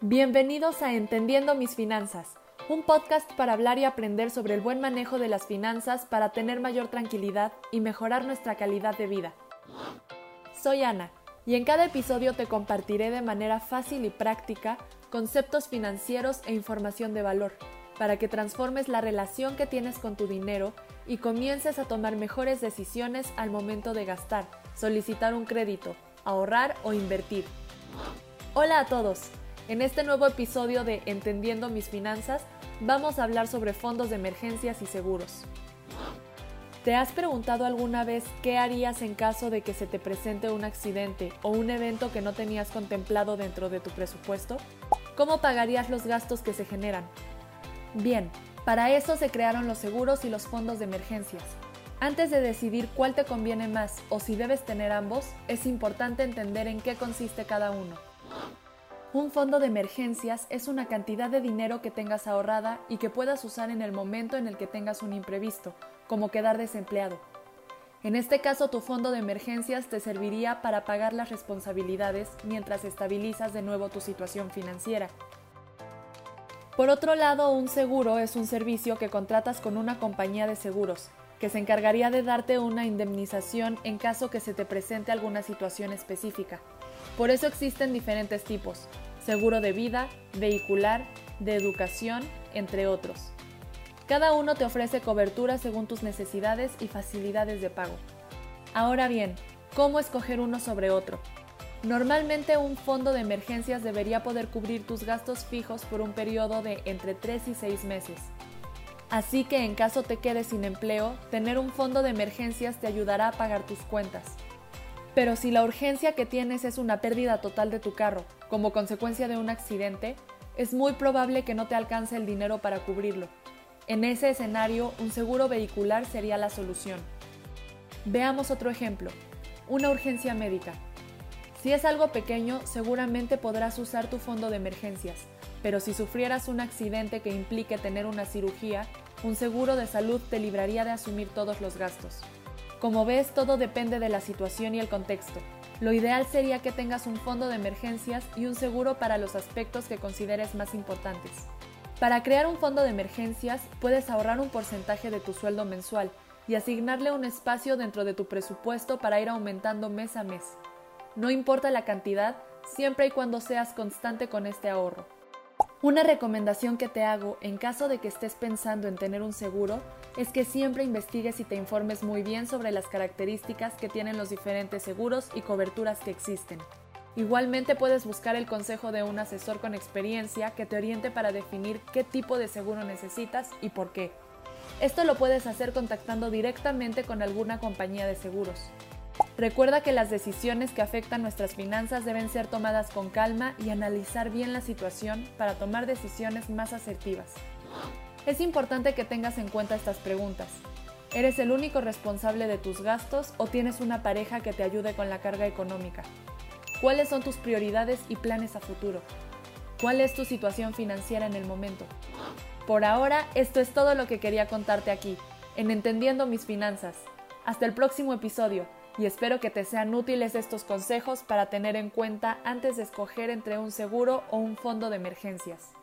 Bienvenidos a Entendiendo mis finanzas, un podcast para hablar y aprender sobre el buen manejo de las finanzas para tener mayor tranquilidad y mejorar nuestra calidad de vida. Soy Ana y en cada episodio te compartiré de manera fácil y práctica conceptos financieros e información de valor para que transformes la relación que tienes con tu dinero y comiences a tomar mejores decisiones al momento de gastar, solicitar un crédito, ahorrar o invertir. Hola a todos. En este nuevo episodio de Entendiendo mis finanzas, vamos a hablar sobre fondos de emergencias y seguros. ¿Te has preguntado alguna vez qué harías en caso de que se te presente un accidente o un evento que no tenías contemplado dentro de tu presupuesto? ¿Cómo pagarías los gastos que se generan? Bien, para eso se crearon los seguros y los fondos de emergencias. Antes de decidir cuál te conviene más o si debes tener ambos, es importante entender en qué consiste cada uno. Un fondo de emergencias es una cantidad de dinero que tengas ahorrada y que puedas usar en el momento en el que tengas un imprevisto, como quedar desempleado. En este caso, tu fondo de emergencias te serviría para pagar las responsabilidades mientras estabilizas de nuevo tu situación financiera. Por otro lado, un seguro es un servicio que contratas con una compañía de seguros, que se encargaría de darte una indemnización en caso que se te presente alguna situación específica. Por eso existen diferentes tipos, seguro de vida, vehicular, de educación, entre otros. Cada uno te ofrece cobertura según tus necesidades y facilidades de pago. Ahora bien, ¿cómo escoger uno sobre otro? Normalmente un fondo de emergencias debería poder cubrir tus gastos fijos por un periodo de entre 3 y 6 meses. Así que en caso te quedes sin empleo, tener un fondo de emergencias te ayudará a pagar tus cuentas. Pero si la urgencia que tienes es una pérdida total de tu carro, como consecuencia de un accidente, es muy probable que no te alcance el dinero para cubrirlo. En ese escenario, un seguro vehicular sería la solución. Veamos otro ejemplo. Una urgencia médica. Si es algo pequeño, seguramente podrás usar tu fondo de emergencias, pero si sufrieras un accidente que implique tener una cirugía, un seguro de salud te libraría de asumir todos los gastos. Como ves, todo depende de la situación y el contexto. Lo ideal sería que tengas un fondo de emergencias y un seguro para los aspectos que consideres más importantes. Para crear un fondo de emergencias, puedes ahorrar un porcentaje de tu sueldo mensual y asignarle un espacio dentro de tu presupuesto para ir aumentando mes a mes. No importa la cantidad, siempre y cuando seas constante con este ahorro. Una recomendación que te hago en caso de que estés pensando en tener un seguro es que siempre investigues y te informes muy bien sobre las características que tienen los diferentes seguros y coberturas que existen. Igualmente puedes buscar el consejo de un asesor con experiencia que te oriente para definir qué tipo de seguro necesitas y por qué. Esto lo puedes hacer contactando directamente con alguna compañía de seguros. Recuerda que las decisiones que afectan nuestras finanzas deben ser tomadas con calma y analizar bien la situación para tomar decisiones más asertivas. Es importante que tengas en cuenta estas preguntas. ¿Eres el único responsable de tus gastos o tienes una pareja que te ayude con la carga económica? ¿Cuáles son tus prioridades y planes a futuro? ¿Cuál es tu situación financiera en el momento? Por ahora, esto es todo lo que quería contarte aquí, en Entendiendo mis finanzas. Hasta el próximo episodio y espero que te sean útiles estos consejos para tener en cuenta antes de escoger entre un seguro o un fondo de emergencias.